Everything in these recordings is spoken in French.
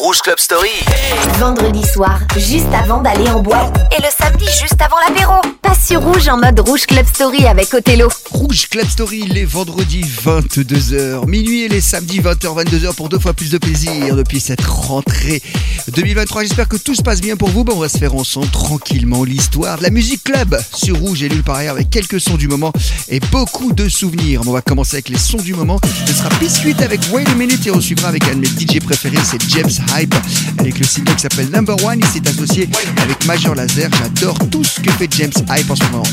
Rouge Club Story. Vendredi soir, juste avant d'aller en boîte. Et le samedi, juste avant l'apéro. Passe sur Rouge en mode Rouge Club Story avec Othello. Rouge Club Story les vendredis 22h, minuit et les samedis 20h, 22h pour deux fois plus de plaisir depuis cette rentrée 2023. J'espère que tout se passe bien pour vous. Bon, on va se faire ensemble tranquillement l'histoire de la musique club sur Rouge et nulle par ailleurs avec quelques sons du moment et beaucoup de souvenirs. On va commencer avec les sons du moment. Ce sera Biscuit avec Wait a Minute et on suivra avec un de mes DJ préférés, c'est James Hype avec le single qui s'appelle Number One. Il s'est associé avec Major Laser. J'adore tout ce que fait James Hype en ce moment.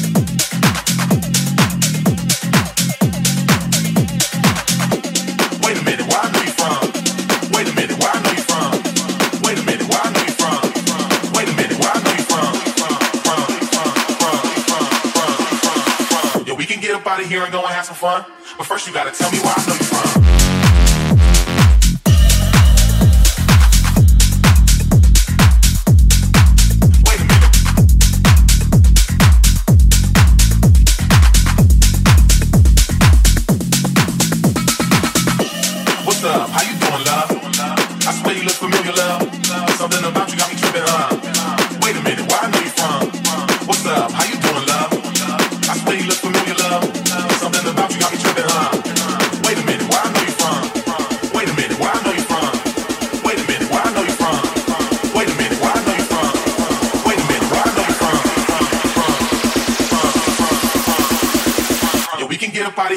out of here and go and have some fun. But first, you gotta tell me where I know you from.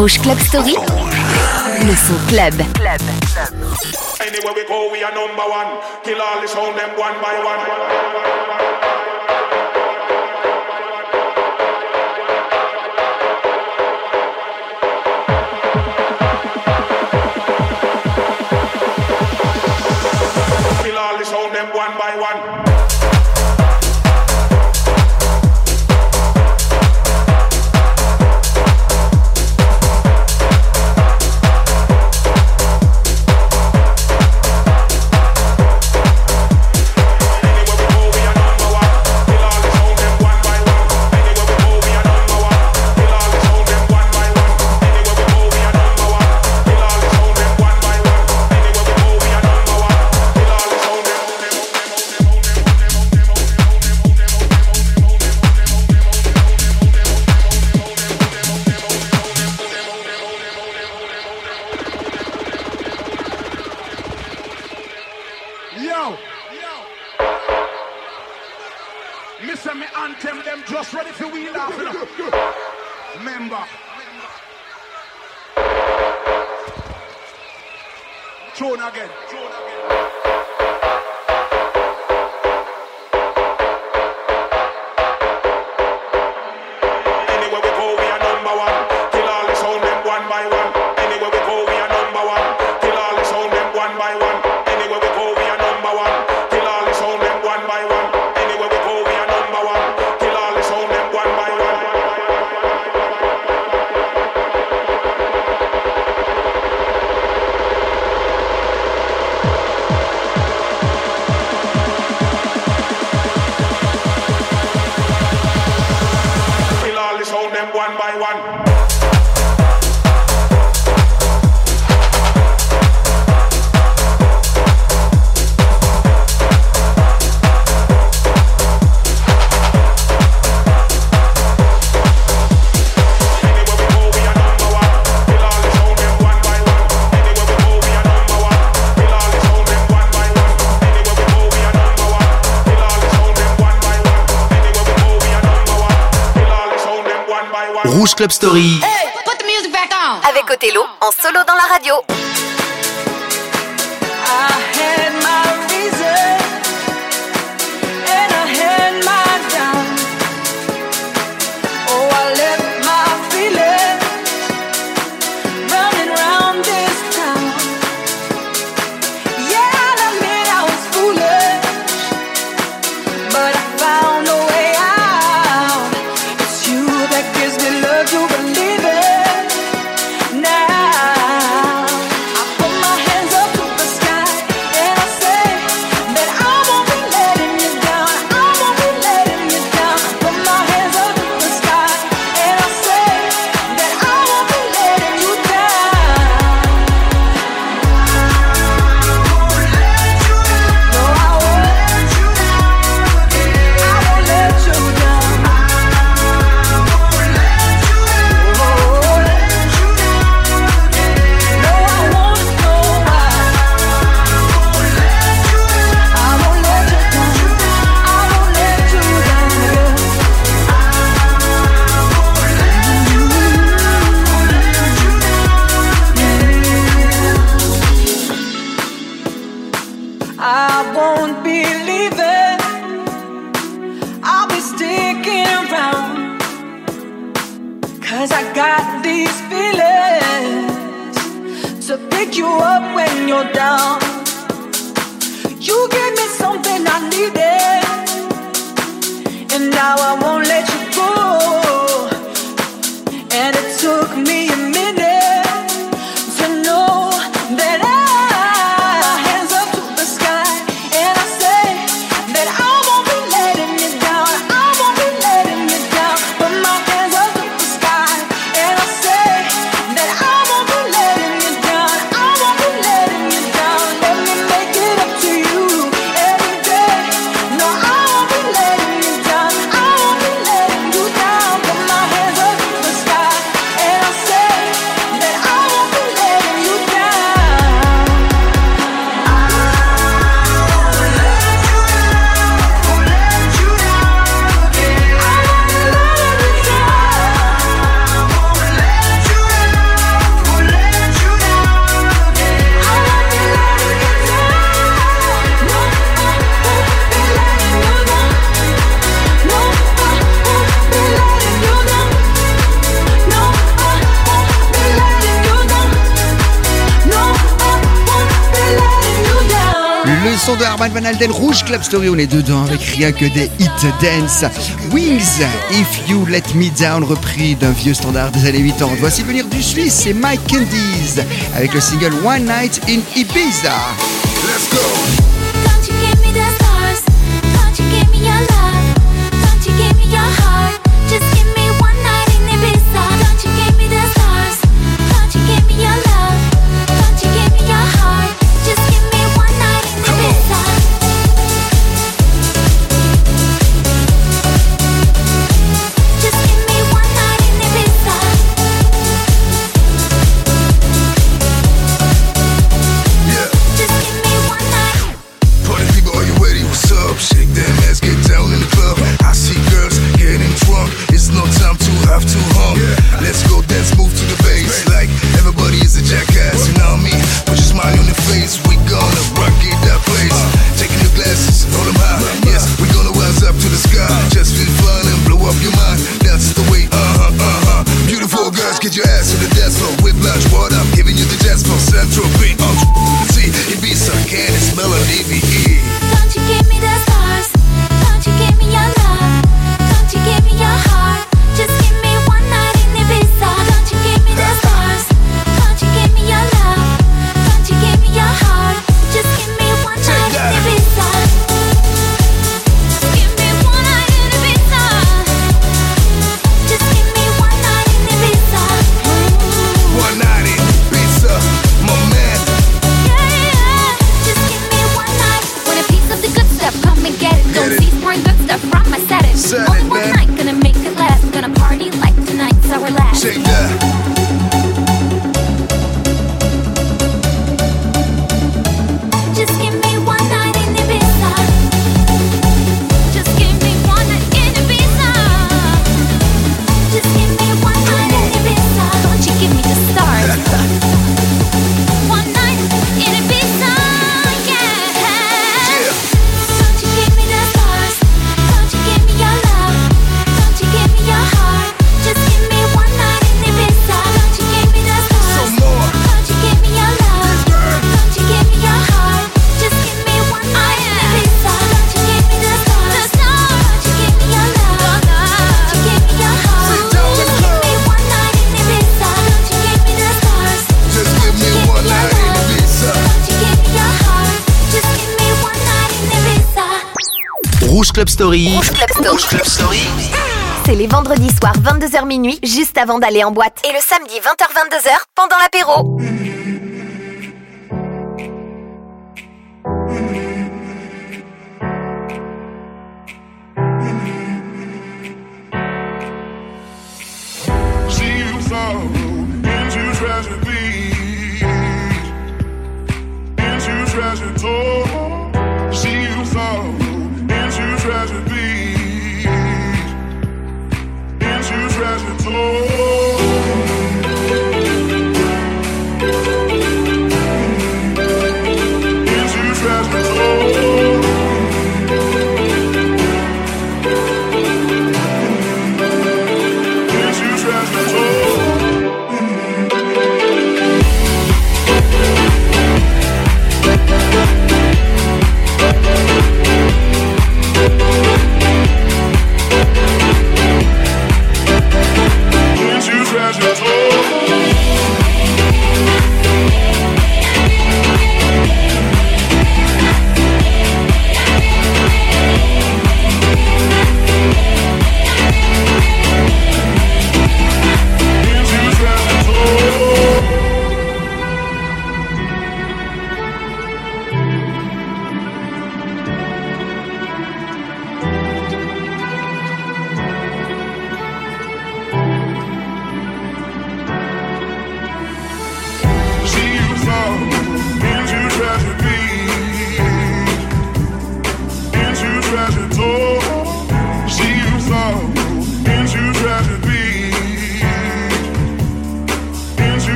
Rouge Club Story. Le son club. Anywhere we go, we are number one. Kill all the sound them one by one. Club Story. Hey, put the music back on. Avec Othello, en solo dans la radio. Rouge Club Story, on est dedans avec rien que des hit dance. Wings, If You Let Me Down, repris d'un vieux standard des années 80. Voici venir du Suisse, c'est Mike Candies avec le single One Night in Ibiza. Let's go. Club Story. Rouge Club Story. Rouge Club Story. C'est les vendredis soirs 22h minuit, juste avant d'aller en boîte. Et le samedi 20h-22h, pendant l'apéro.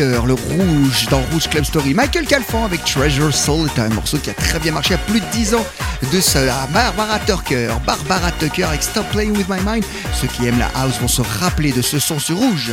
Le rouge dans Rouge Club Story. Michael Calfan avec Treasure Soul est un morceau qui a très bien marché à plus de 10 ans de ça. Barbara Tucker, Barbara Tucker avec Stop Playing With My Mind. Ceux qui aiment la house vont se rappeler de ce son sur rouge.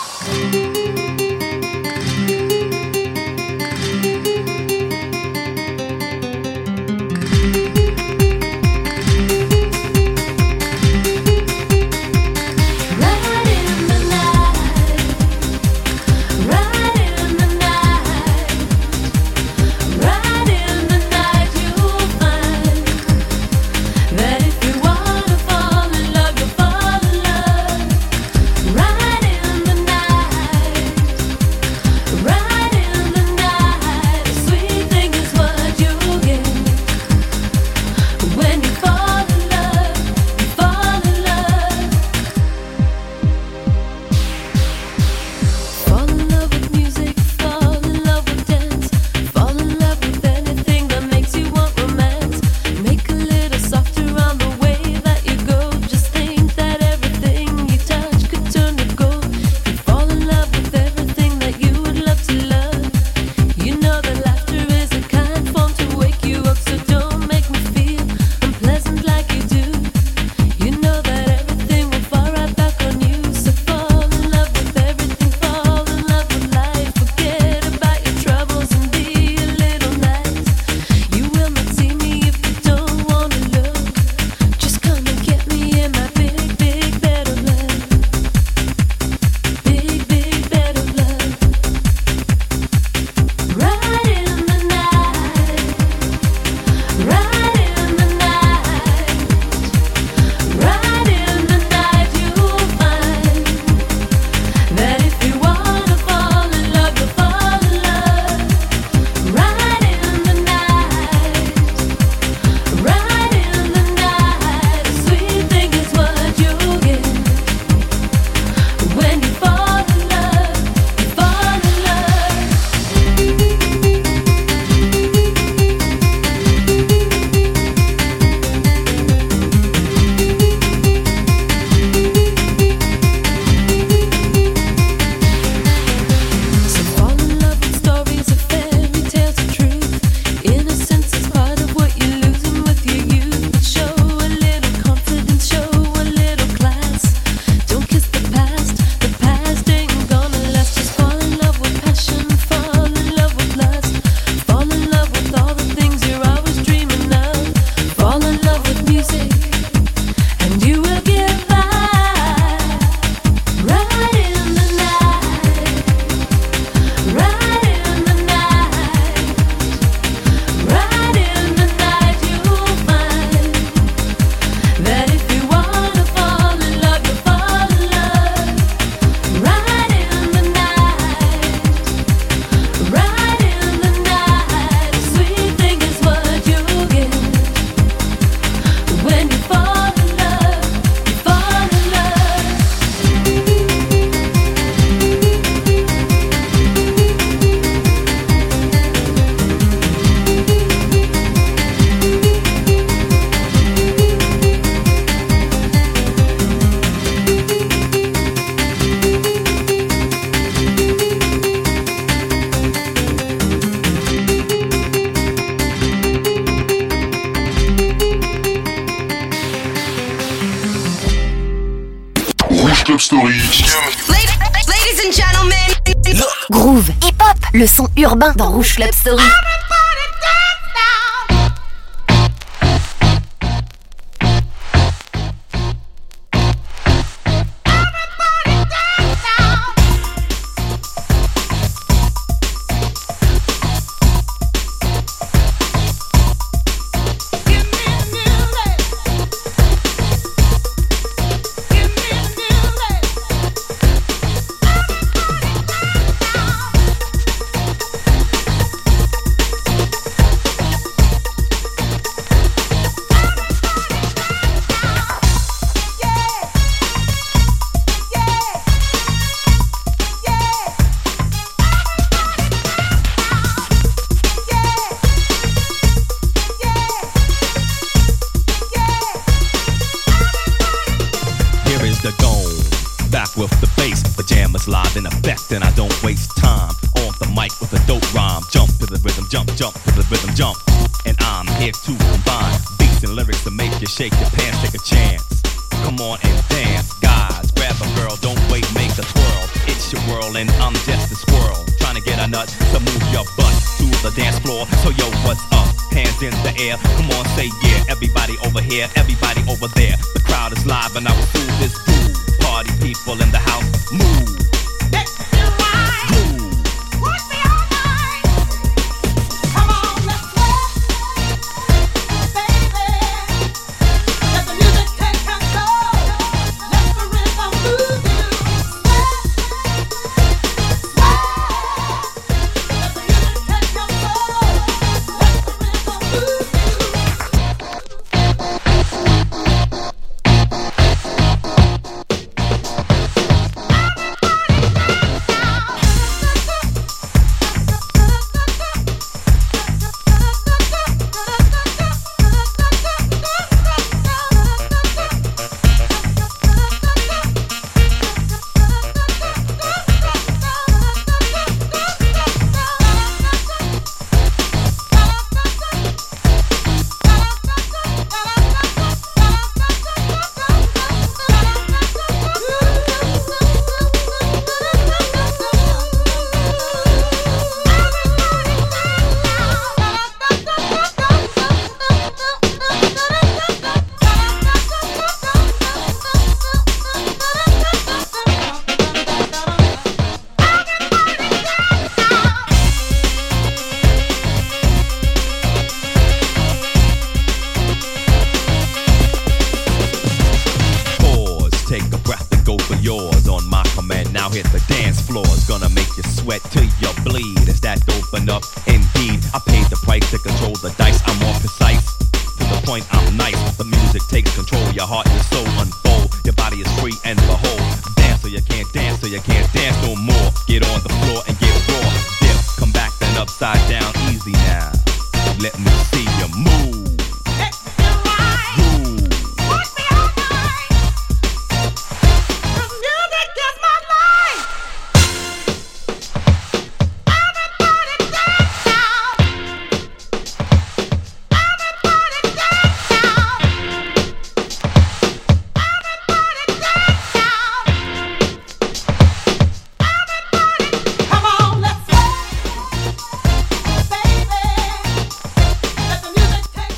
Robin dans Rouge Club Story.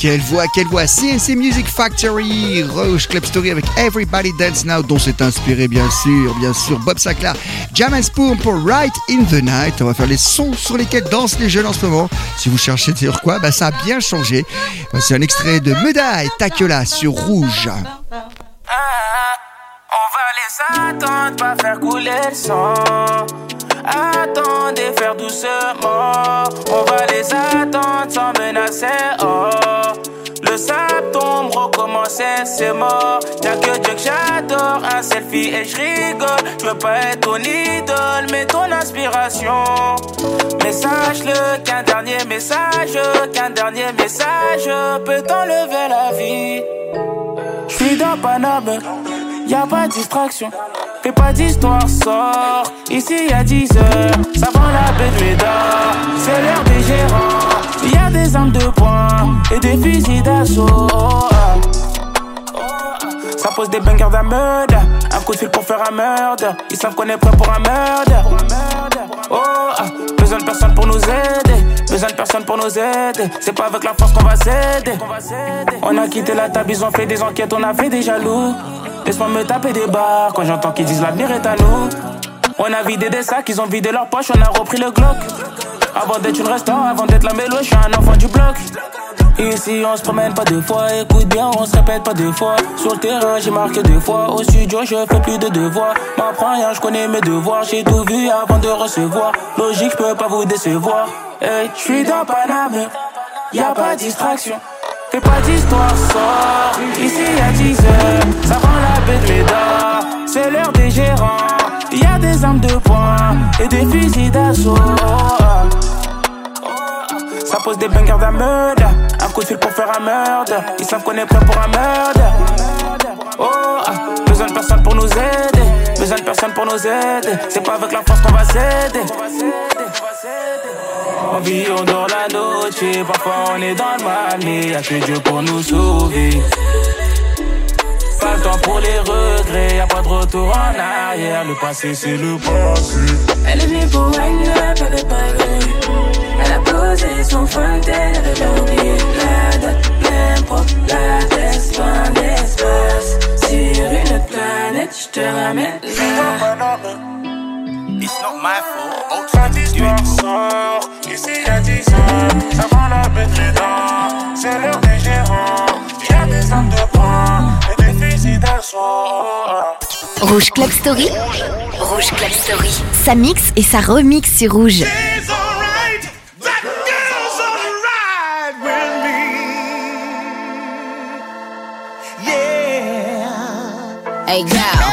Quelle voix, quelle voix CNC Music Factory, Rouge Club Story avec Everybody Dance Now dont s'est inspiré bien sûr, bien sûr Bob Sinclair, Jam and Spoon pour Right in the Night. On va faire les sons sur lesquels dansent les jeunes en ce moment. Si vous cherchez sur quoi, bah ça a bien changé. C'est un extrait de Meda et Takela sur Rouge. On va les attendre, pas faire couler le. Attendez, faire doucement. On va les attendre sans menacer. Oh, le sable tombe, recommencer, c'est mort. Y'a que Dieu que j'adore, un selfie et je rigole. Je veux pas être ton idole, mais ton inspiration. Mais sache-le qu'un dernier message, qu'un dernier message peut t'enlever la vie. Je suis dans Paname, y a pas de distraction. Fais pas d'histoire, sors. Ici a 10 heures, ça vend la de Médard. C'est l'heure des gérants. Y a des armes de poing et des fusils d'assaut. Ça pose des bangers d'un meurtre. Un coup de fil pour faire un meurtre. Ils savent qu'on est prêt pour un meurtre. Oh, ah. besoin de personne pour nous aider. Besoin de personne pour nous aider. C'est pas avec la force qu'on va s'aider. On a quitté la table, ils ont fait des enquêtes, on a fait des jaloux. Laisse-moi me taper des barres quand j'entends qu'ils disent l'avenir est à nous. On a vidé des sacs, ils ont vidé leurs poches, on a repris le Glock. Avant d'être une restant, avant d'être la mélo, je suis un enfant du bloc. Ici on se promène pas deux fois, écoute bien, on se répète pas deux fois. Sur le terrain j'ai marqué deux fois, au studio je fais plus de devoirs. M'apprends rien, je connais mes devoirs, j'ai tout vu avant de recevoir. Logique, je peux pas vous décevoir. Hey, je suis dans Paname, y a pas de distraction. Fais pas d'histoire, sors. Ici y'a 10 heures, ça rend la de Médard. C'est l'heure des gérants. Y a des armes de poing et des fusils d'assaut. Ça pose des bangers d'un meurtre. Un coup de fil pour faire un meurtre. Ils savent qu'on est prêt pour un meurtre. Oh, ah, besoin de personne pour nous aider. Besoin de personne pour nous aider. C'est pas avec la force qu'on va s'aider. On vit, on dort la noche. Parfois on est dans le mal, mais y'a que Dieu pour nous sauver. Pas le temps pour les regrets, y a pas de retour en arrière. Le passé, c'est le passé. Elle est venue pour up, elle est pas. Elle a posé son fond elle avait oublié la date, l'impro, la test, loin d'espace. Sur une autre planète, je te ramène là. It's not my fault. Ultra 18 sort, ici y'a 10 ans. Ça prend la bête les dents. C'est l'heure des gérants. Rouge Club Story. Rouge Club Story. Ça mixe et ça remix sur Rouge. Hey girl,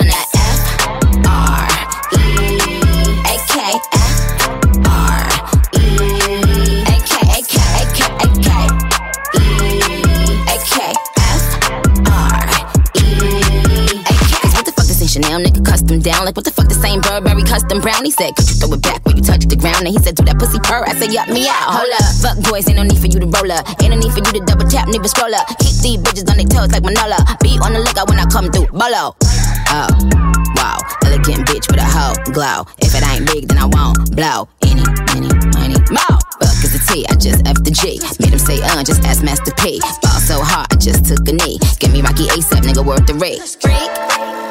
nigga custom down? Like what the fuck this ain't Burberry custom brown? He said, could you throw it back when you touch the ground? And he said, do that pussy purr. I said, yup me out. Hold up, fuck boys, ain't no need for you to roll up. Ain't no need for you to double tap, to scroll up. Keep these bitches on their toes like Manola. Be on the lookout when I come through. Bolo. Oh, wow, elegant bitch with a hoe glow. If it ain't big, then I won't blow. Any, any, money, more. Fuck is the T, I just F the G. Made him say, uh, just ask Master P. Ball so hard, I just took a knee. Give me Rocky ASAP, nigga, worth the rate. Freak,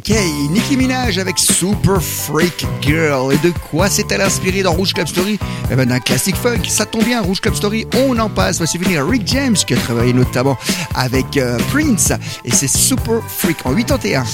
Nicki Minaj avec Super Freak Girl. Et de quoi s'est-elle inspirée dans Rouge Club Story? Eh ben d'un classique funk. Ça tombe bien, Rouge Club Story, on en passe. Voici venir Rick James qui a travaillé notamment avec euh, Prince. Et c'est Super Freak en 81.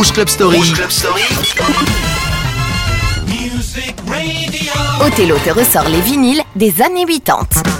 Rouge Club Story. Rouge Club Story. Othello te ressort les vinyles des années 80.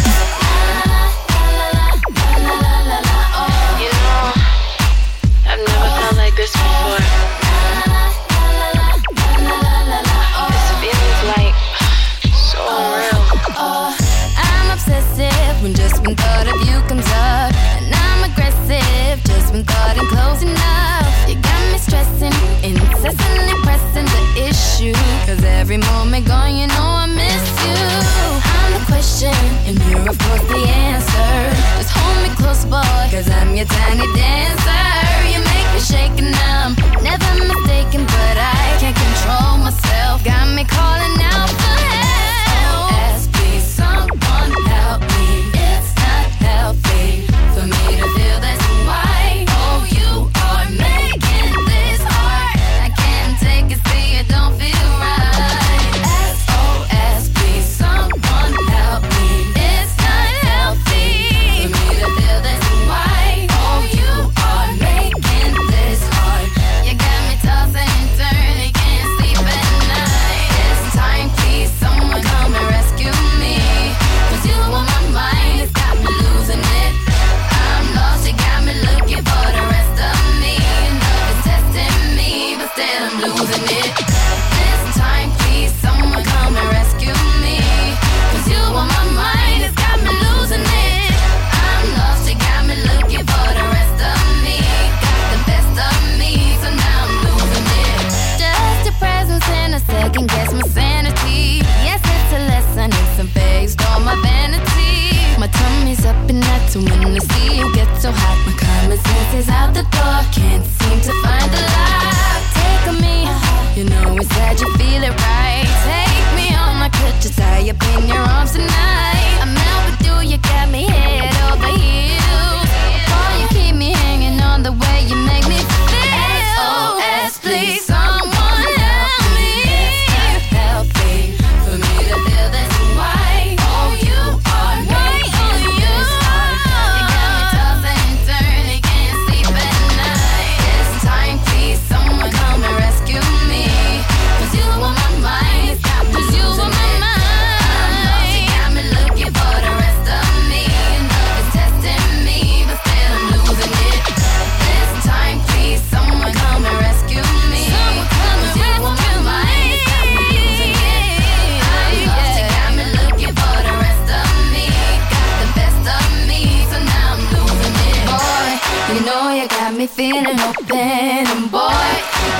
me feeling open. And boy,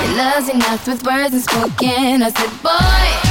your love's enough with words unspoken. I said, boy.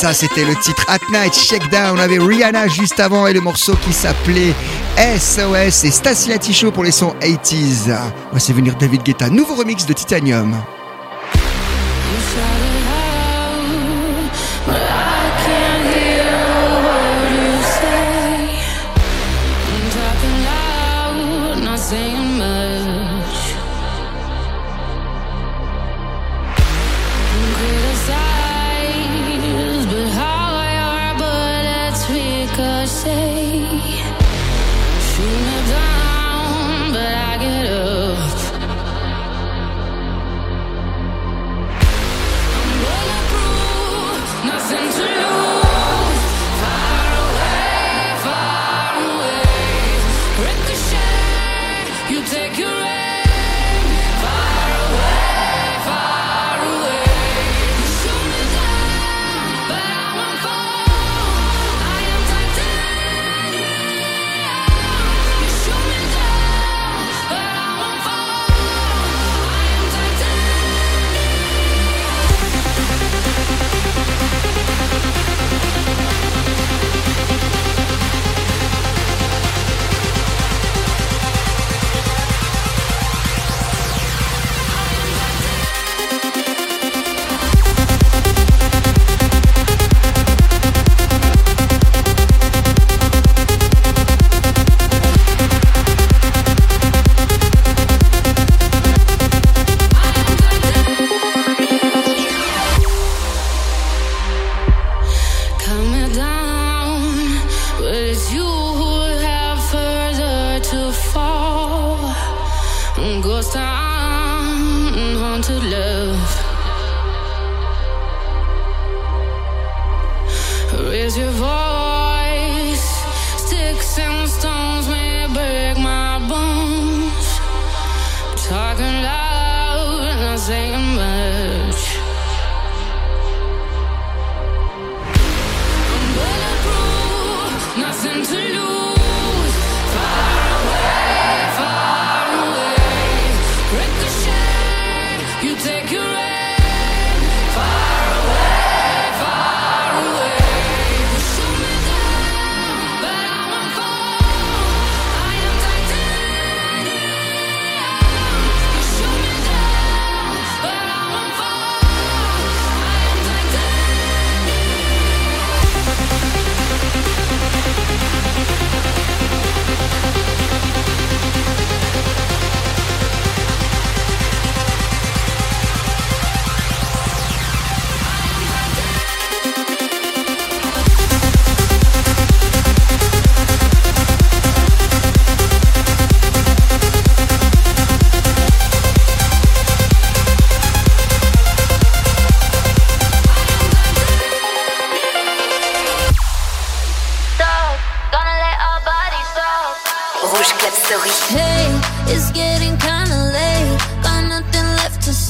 ça c'était le titre At Night Shakedown. On avait Rihanna juste avant et le morceau qui s'appelait SOS et Stasia Tichot pour les sons 80s. Voici venir David Guetta, nouveau remix de Titanium.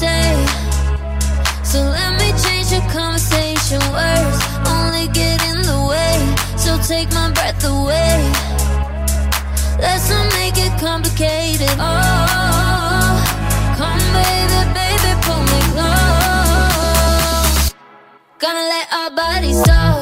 say. So let me change the conversation. Words only get in the way. So take my breath away. Let's not make it complicated. Oh, come baby, baby, pull me close. Gonna let our bodies talk.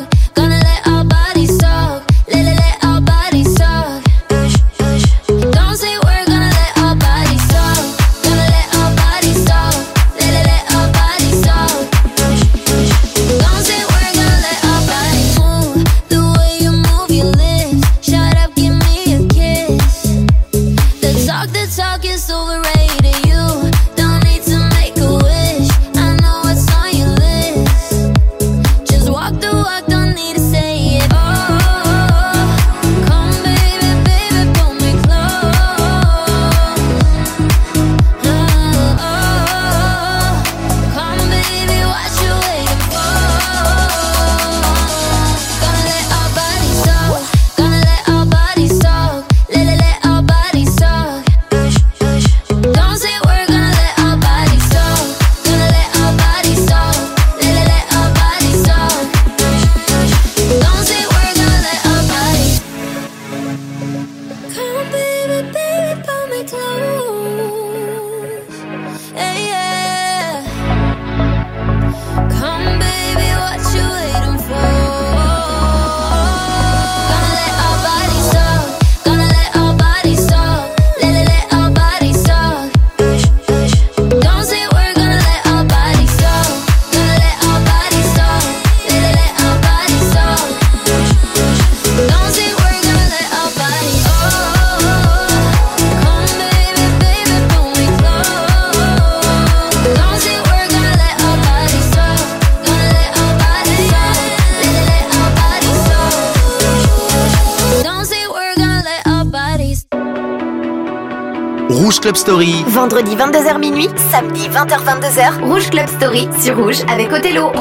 Rouge Club Story. Vendredi 22h minuit, samedi 20h-22h, Rouge Club Story sur Rouge avec Othello.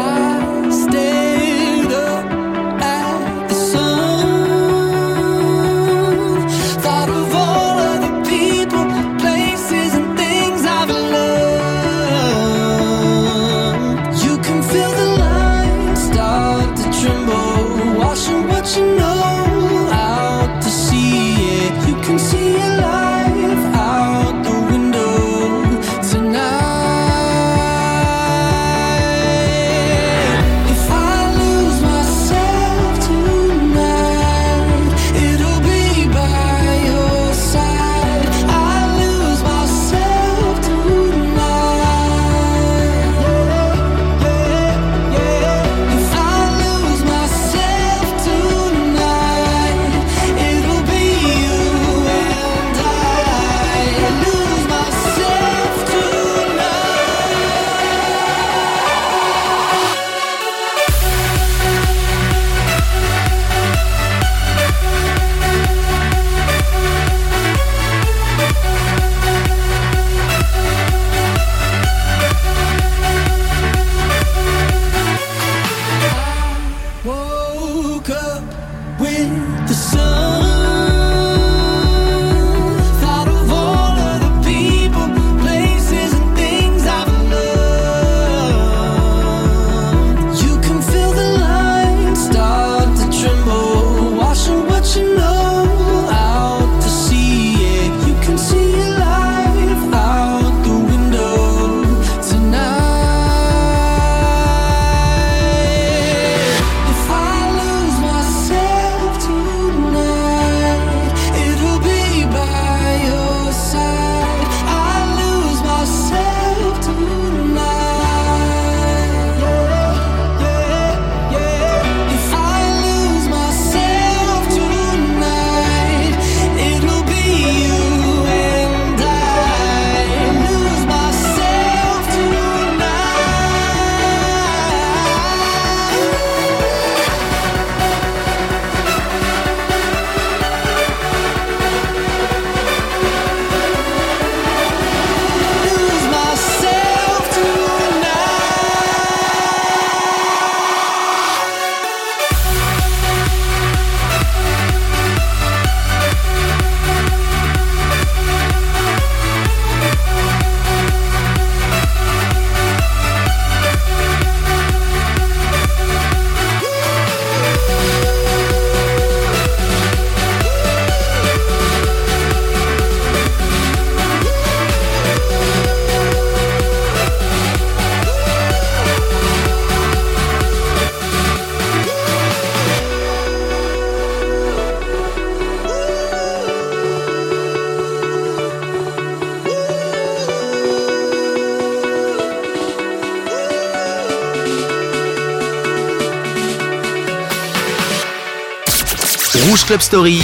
Rouge Club Story.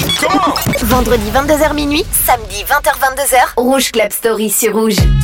Vendredi 22h minuit, samedi 20h 22h, Rouge Club Story sur Rouge.